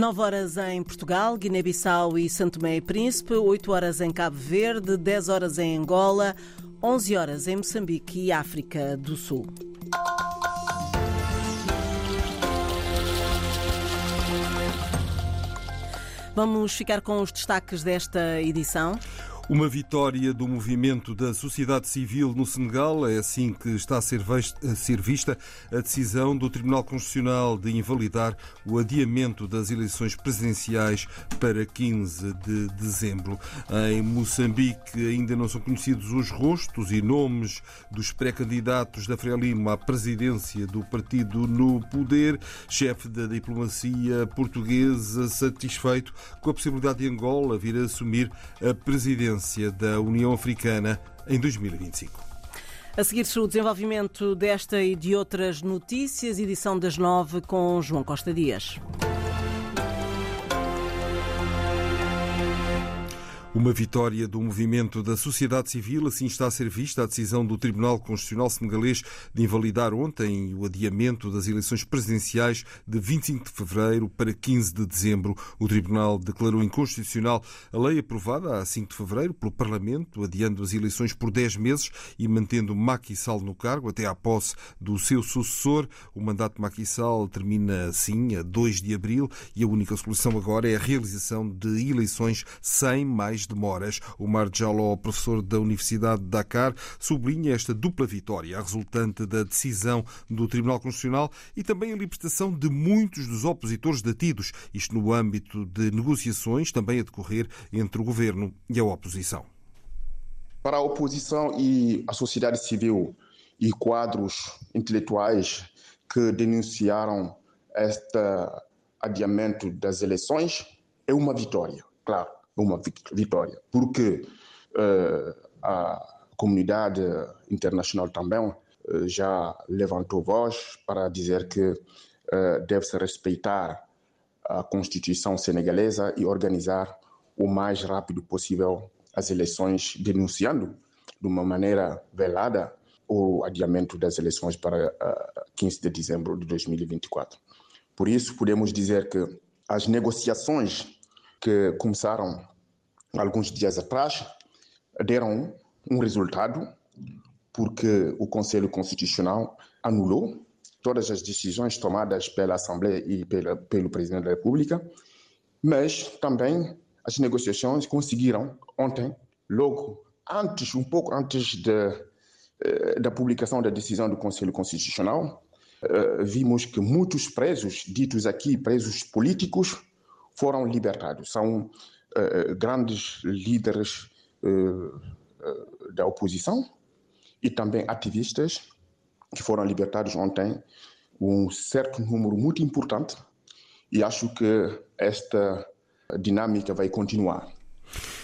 9 horas em Portugal, Guiné-Bissau e Santo Tomé e Príncipe, 8 horas em Cabo Verde, 10 horas em Angola, 11 horas em Moçambique e África do Sul. Vamos ficar com os destaques desta edição. Uma vitória do movimento da sociedade civil no Senegal é assim que está a ser, vista a decisão do Tribunal Constitucional de invalidar o adiamento das eleições presidenciais para 15 de dezembro. Em Moçambique ainda não são conhecidos os rostos e nomes dos pré-candidatos da Frelimo à presidência do partido no poder. Chefe da diplomacia portuguesa satisfeito com a possibilidade de Angola vir a assumir a presidência presidência da União Africana em 2025. A seguir-se o desenvolvimento desta e de outras notícias, edição das nove com João Costa Dias. Uma vitória do movimento da sociedade civil, assim está a ser vista a decisão do Tribunal Constitucional Senegalês de invalidar ontem o adiamento das eleições presidenciais de 25 de fevereiro para 15 de dezembro. O Tribunal declarou inconstitucional a lei aprovada a 5 de fevereiro pelo Parlamento, adiando as eleições por 10 meses e mantendo Macky Sall no cargo até à posse do seu sucessor. O mandato de Macky Sall termina assim a 2 de abril e a única solução agora é a realização de eleições sem mais mais demoras. O Mar Jaló, professor da Universidade de Dakar, sublinha esta dupla vitória, resultante da decisão do Tribunal Constitucional e também a libertação de muitos dos opositores detidos, isto no âmbito de negociações também a decorrer entre o governo e a oposição. Para a oposição e a sociedade civil e quadros intelectuais que denunciaram este adiamento das eleições, é uma vitória, claro uma vitória, porque uh, a comunidade internacional também uh, já levantou voz para dizer que uh, deve-se respeitar a Constituição senegalesa e organizar o mais rápido possível as eleições, denunciando de uma maneira velada o adiamento das eleições para 15 de dezembro de 2024. Por isso, podemos dizer que as negociações que começaram alguns dias atrás deram um resultado porque o Conselho Constitucional anulou todas as decisões tomadas pela Assembleia e pela, pelo Presidente da República, mas também as negociações conseguiram ontem, logo antes, um pouco antes de, eh, da publicação da decisão do Conselho Constitucional, eh, vimos que muitos presos, ditos aqui presos políticos, foram libertados. São uh, grandes líderes uh, da oposição e também ativistas que foram libertados ontem, um certo número muito importante, e acho que esta dinâmica vai continuar.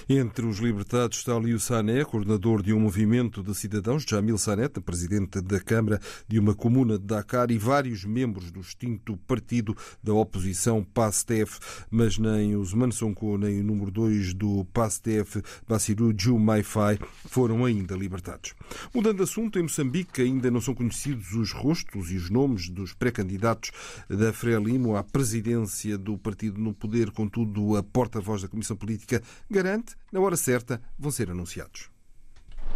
Entre os libertados está Liu Sané, coordenador de um movimento de cidadãos, Jamil Sanet, presidente da Câmara de uma comuna de Dakar e vários membros do extinto partido da oposição PASTEF, mas nem os Sonko nem o número 2 do PASTEF, Bassirou Jumaifai, foram ainda libertados. Mudando de assunto, em Moçambique ainda não são conhecidos os rostos e os nomes dos pré-candidatos da Frelimo à presidência do partido no poder, contudo a porta-voz da Comissão Política garante na hora certa, vão ser anunciados.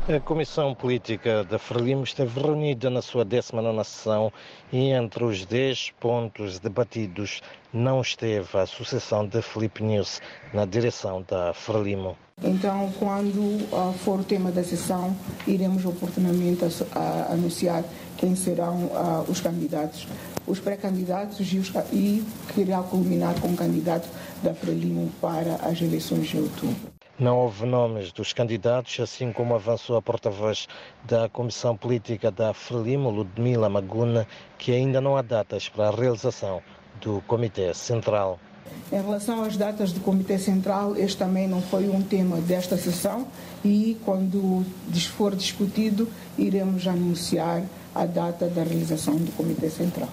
A Comissão Política da Frelimo esteve reunida na sua 19 sessão e entre os 10 pontos debatidos não esteve a Associação de Felipe News na direção da Frelimo. Então, quando uh, for o tema da sessão, iremos oportunamente a, a anunciar quem serão uh, os candidatos, os pré-candidatos e, e que irá culminar com o candidato da Frelimo para as eleições de outubro. Não houve nomes dos candidatos, assim como avançou a porta-voz da Comissão Política da Frelimo, Ludmila Maguna, que ainda não há datas para a realização do Comitê Central. Em relação às datas do Comitê Central, este também não foi um tema desta sessão e, quando for discutido, iremos anunciar a data da realização do Comitê Central.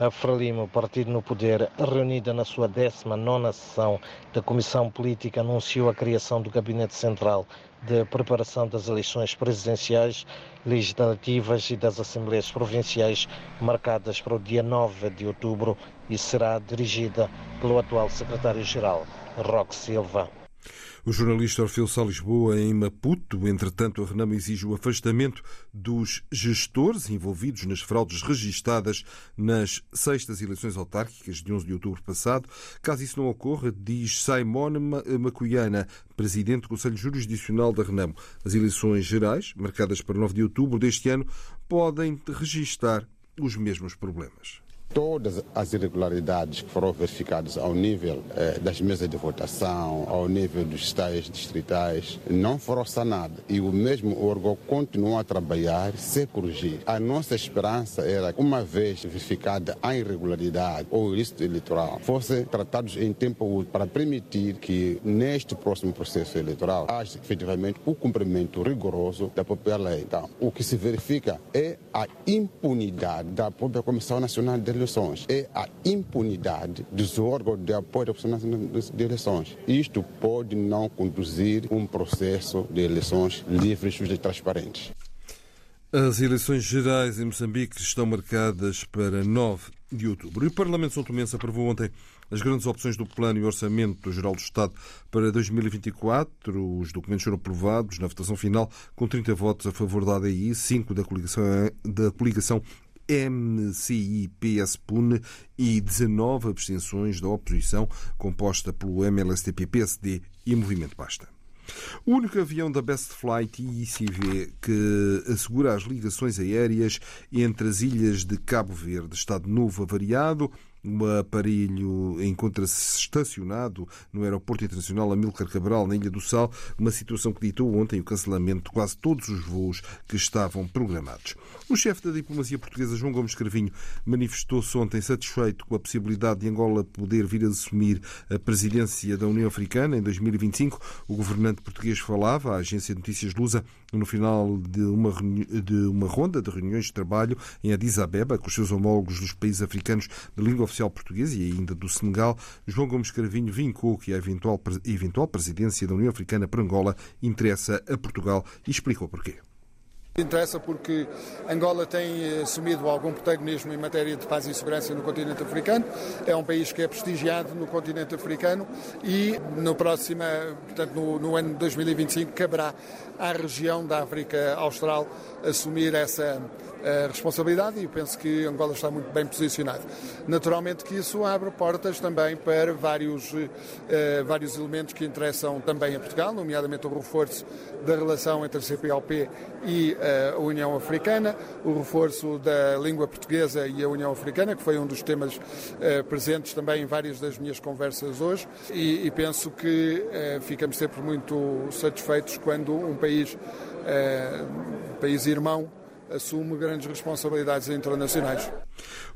A Frelimo, partido no poder, reunida na sua 19 sessão da Comissão Política, anunciou a criação do Gabinete Central de Preparação das Eleições Presidenciais, Legislativas e das Assembleias Provinciais, marcadas para o dia 9 de outubro e será dirigida pelo atual Secretário-Geral, Roque Silva. O jornalista Orfeu Sá Lisboa, em Maputo, entretanto, a Renamo exige o afastamento dos gestores envolvidos nas fraudes registadas nas sextas eleições autárquicas de 11 de outubro passado. Caso isso não ocorra, diz Simone Macuiana, presidente do Conselho Jurisdicional da Renamo, as eleições gerais, marcadas para 9 de outubro deste ano, podem registar os mesmos problemas. Todas as irregularidades que foram verificadas ao nível eh, das mesas de votação, ao nível dos estádios distritais, não foram sanadas. E o mesmo órgão continuou a trabalhar sem corrigir. A nossa esperança era uma vez verificada a irregularidade ou o ilícito eleitoral, fossem tratados em tempo útil para permitir que, neste próximo processo eleitoral, haja efetivamente o cumprimento rigoroso da própria lei. Então, o que se verifica é a impunidade da própria Comissão Nacional de eleições é a impunidade dos órgãos de apoio à Nacional de eleições. Isto pode não conduzir um processo de eleições livres, e transparentes. As eleições gerais em Moçambique estão marcadas para 9 de outubro. E o Parlamento São Tomense aprovou ontem as grandes opções do Plano e Orçamento Geral do Estado para 2024. Os documentos foram aprovados na votação final com 30 votos a favor da ADI, 5 da coligação, da coligação MCI-PS-PUN e 19 abstenções da oposição, composta pelo MLSTP-PSD e Movimento Basta. O único avião da Best Flight ICV que assegura as ligações aéreas entre as ilhas de Cabo Verde, Estado Novo avariado, o aparelho encontra-se estacionado no Aeroporto Internacional Amílcar Cabral, na Ilha do Sal, uma situação que ditou ontem o cancelamento de quase todos os voos que estavam programados. O chefe da diplomacia portuguesa, João Gomes Carvinho, manifestou-se ontem satisfeito com a possibilidade de Angola poder vir a assumir a presidência da União Africana em 2025. O governante português falava à agência de notícias Lusa no final de uma, de uma ronda de reuniões de trabalho em Addis Abeba com os seus homólogos dos países africanos de língua oficial portuguesa e ainda do Senegal. João Gomes Carvinho vincou que a eventual, eventual presidência da União Africana para Angola interessa a Portugal e explicou porquê. Interessa porque Angola tem eh, assumido algum protagonismo em matéria de paz e segurança no continente africano. É um país que é prestigiado no continente africano e no próximo, portanto, no, no ano 2025, caberá à região da África Austral assumir essa a responsabilidade e penso que Angola está muito bem posicionado. Naturalmente que isso abre portas também para vários, uh, vários elementos que interessam também a Portugal, nomeadamente o reforço da relação entre a CPLP e uh, a União Africana, o reforço da língua portuguesa e a União Africana, que foi um dos temas uh, presentes também em várias das minhas conversas hoje, e, e penso que ficamos sempre muito satisfeitos quando um país, um país irmão, assume grandes responsabilidades internacionais.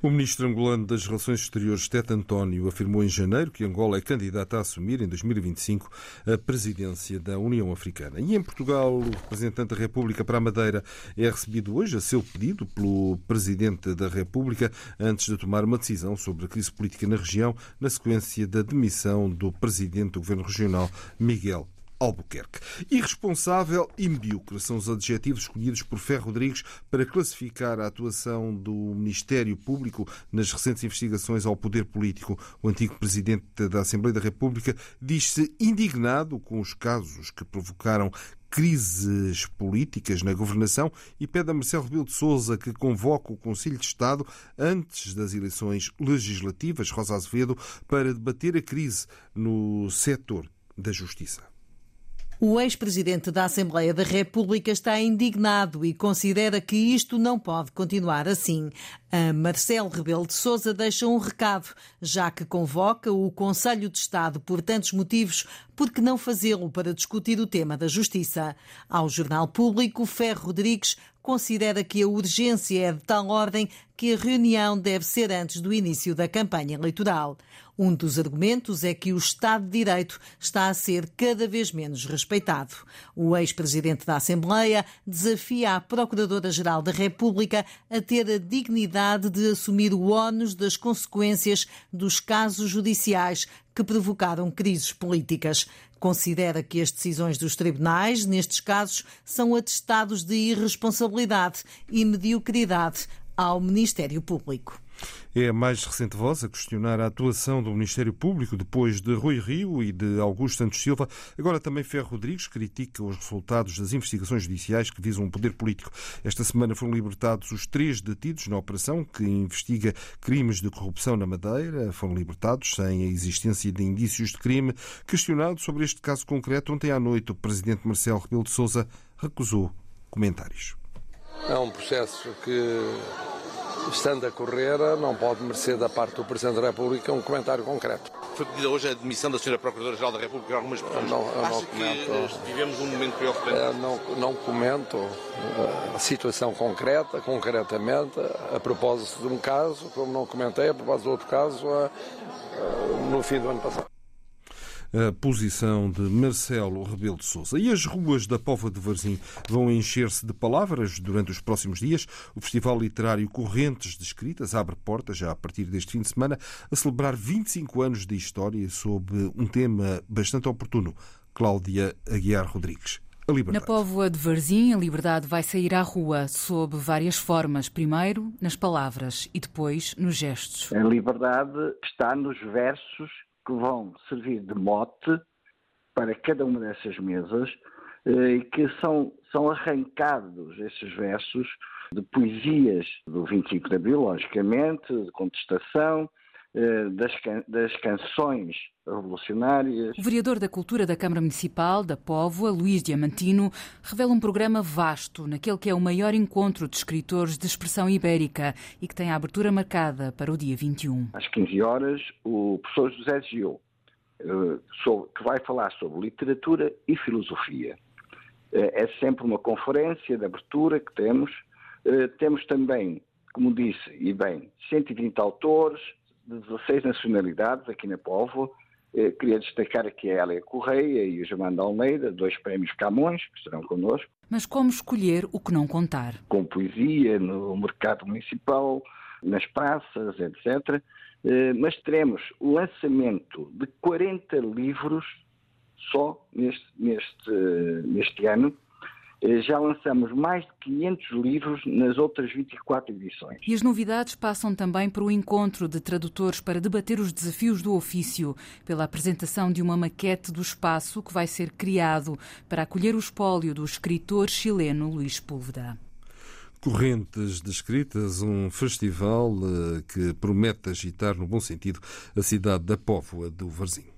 O ministro angolano das Relações Exteriores, Tete António, afirmou em janeiro que Angola é candidata a assumir em 2025 a presidência da União Africana. E em Portugal, o representante da República para a Madeira é recebido hoje, a seu pedido, pelo presidente da República, antes de tomar uma decisão sobre a crise política na região, na sequência da demissão do presidente do governo regional, Miguel Albuquerque. Irresponsável e medíocre são os adjetivos escolhidos por Ferro Rodrigues para classificar a atuação do Ministério Público nas recentes investigações ao poder político. O antigo presidente da Assembleia da República diz-se indignado com os casos que provocaram crises políticas na governação e pede a Marcelo Rebelo de Sousa que convoque o Conselho de Estado antes das eleições legislativas, Rosa Azevedo, para debater a crise no setor da justiça. O ex-presidente da Assembleia da República está indignado e considera que isto não pode continuar assim. A Marcelo Rebelo de Sousa deixa um recado, já que convoca o Conselho de Estado por tantos motivos, por que não fazê-lo para discutir o tema da justiça? Ao Jornal Público, Ferro Rodrigues considera que a urgência é de tal ordem que a reunião deve ser antes do início da campanha eleitoral. Um dos argumentos é que o Estado de Direito está a ser cada vez menos respeitado. O ex-presidente da Assembleia desafia a Procuradora-Geral da República a ter a dignidade de assumir o ónus das consequências dos casos judiciais que provocaram crises políticas. Considera que as decisões dos tribunais, nestes casos, são atestados de irresponsabilidade e mediocridade ao Ministério Público. É a mais recente voz a questionar a atuação do Ministério Público depois de Rui Rio e de Augusto Santos Silva. Agora também Ferro Rodrigues critica os resultados das investigações judiciais que visam o poder político. Esta semana foram libertados os três detidos na operação que investiga crimes de corrupção na Madeira. Foram libertados sem a existência de indícios de crime. Questionado sobre este caso concreto, ontem à noite o presidente Marcelo Rebelo de Sousa recusou comentários. É um processo que estando a correr, não pode merecer da parte do Presidente da República um comentário concreto. Foi pedida hoje a admissão da Sra. Procuradora-Geral da República por algumas pessoas. Não, eu não comento. que vivemos um momento preocupante? Eu não, não comento a situação concreta, concretamente, a propósito de um caso, como não comentei, a propósito de outro caso, a, a, no fim do ano passado a posição de Marcelo Rebelo de Sousa. E as ruas da Póvoa de Varzim vão encher-se de palavras durante os próximos dias. O Festival Literário Correntes de Escritas abre portas já a partir deste fim de semana a celebrar 25 anos de história sob um tema bastante oportuno. Cláudia Aguiar Rodrigues. Na Póvoa de Varzim, a liberdade vai sair à rua sob várias formas. Primeiro, nas palavras e depois nos gestos. A liberdade está nos versos que vão servir de mote para cada uma dessas mesas eh, e que são, são arrancados esses versos de poesias do 25 de Abril, logicamente, de contestação, das, das, canções revolucionárias. O vereador da Cultura da Câmara Municipal da Póvoa, Luís Diamantino, revela um programa vasto, naquele que é o maior encontro de escritores de expressão ibérica e que tem a abertura marcada para o dia 21. Às 15 horas, o professor José Gil, eh, que vai falar sobre literatura e filosofia. Eh, é sempre uma conferência de abertura que temos. Temos também, como disse, e bem, 120 autores, de 16 nacionalidades aqui na Povo. Eh, queria destacar aqui a Hélia Correia e o Germano Almeida, dois prémios Camões, que estarão connosco. Mas como escolher o que não contar? Com poesia, no mercado municipal, nas praças, etc. Eh, mas teremos o lançamento de 40 livros só neste, neste, neste ano, já lançamos mais de 500 livros nas outras 24 edições. E as novidades passam também por um encontro de tradutores para debater os desafios do ofício, pela apresentação de uma maquete do espaço que vai ser criado para acolher o espólio do escritor chileno Luís Púlveda. Correntes de Escritas, um festival eh, que promete agitar, no bom sentido, a cidade da Póvoa do Varzim.